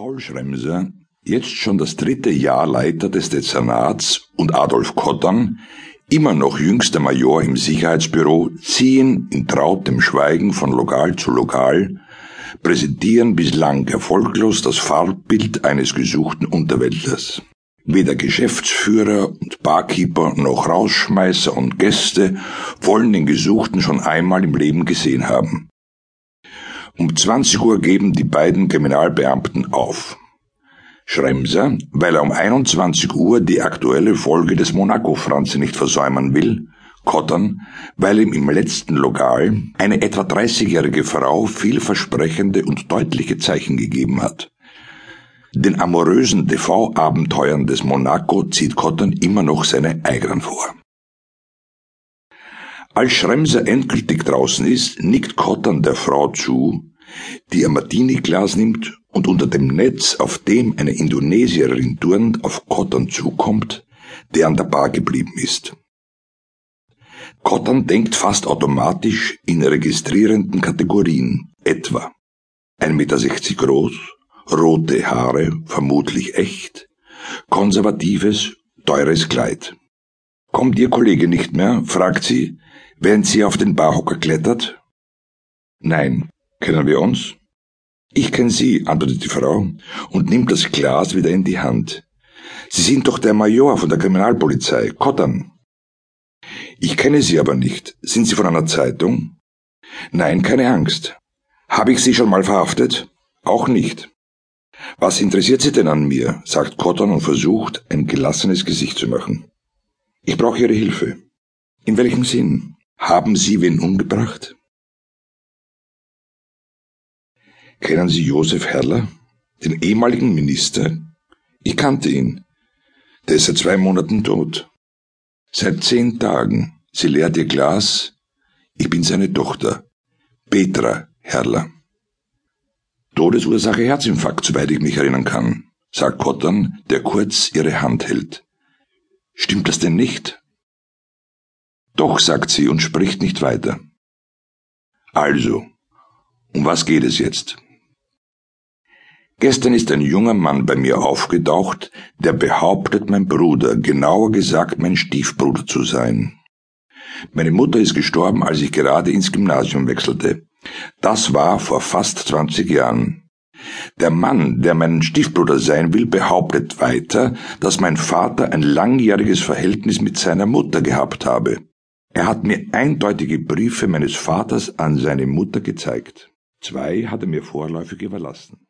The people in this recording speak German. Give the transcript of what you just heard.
Paul Schremser, jetzt schon das dritte Jahr Leiter des Dezernats und Adolf Kottern, immer noch jüngster Major im Sicherheitsbüro, ziehen in trautem Schweigen von Lokal zu Lokal, präsentieren bislang erfolglos das Farbbild eines gesuchten Unterwäldlers. Weder Geschäftsführer und Barkeeper noch Rausschmeißer und Gäste wollen den Gesuchten schon einmal im Leben gesehen haben. Um 20 Uhr geben die beiden Kriminalbeamten auf. Schremser, weil er um 21 Uhr die aktuelle Folge des Monaco-Franze nicht versäumen will, Kottern, weil ihm im letzten Lokal eine etwa 30-jährige Frau vielversprechende und deutliche Zeichen gegeben hat. Den amorösen TV-Abenteuern des Monaco zieht Kottern immer noch seine eigenen vor. Als Schremser endgültig draußen ist, nickt Kottern der Frau zu, die ein Martini-Glas nimmt und unter dem Netz, auf dem eine Indonesierin turnt, auf Kottern zukommt, der an der Bar geblieben ist. Kottern denkt fast automatisch in registrierenden Kategorien, etwa 1,60 Meter groß, rote Haare, vermutlich echt, konservatives, teures Kleid. Kommt Ihr Kollege nicht mehr? fragt sie, während sie auf den Barhocker klettert. Nein, Kennen wir uns? Ich kenne Sie, antwortet die Frau und nimmt das Glas wieder in die Hand. Sie sind doch der Major von der Kriminalpolizei, Kottern. Ich kenne Sie aber nicht. Sind Sie von einer Zeitung? Nein, keine Angst. Habe ich Sie schon mal verhaftet? Auch nicht. Was interessiert Sie denn an mir? sagt Cotton und versucht, ein gelassenes Gesicht zu machen. Ich brauche Ihre Hilfe. In welchem Sinn? Haben Sie wen umgebracht? Kennen Sie Josef Herrler, den ehemaligen Minister? Ich kannte ihn. Der ist seit zwei Monaten tot. Seit zehn Tagen. Sie leert ihr Glas. Ich bin seine Tochter. Petra Herrler. Todesursache Herzinfarkt, soweit ich mich erinnern kann, sagt Kottern, der kurz ihre Hand hält. Stimmt das denn nicht? Doch, sagt sie und spricht nicht weiter. Also, um was geht es jetzt? Gestern ist ein junger Mann bei mir aufgetaucht, der behauptet, mein Bruder, genauer gesagt mein Stiefbruder zu sein. Meine Mutter ist gestorben, als ich gerade ins Gymnasium wechselte. Das war vor fast 20 Jahren. Der Mann, der mein Stiefbruder sein will, behauptet weiter, dass mein Vater ein langjähriges Verhältnis mit seiner Mutter gehabt habe. Er hat mir eindeutige Briefe meines Vaters an seine Mutter gezeigt. Zwei hat er mir vorläufig überlassen.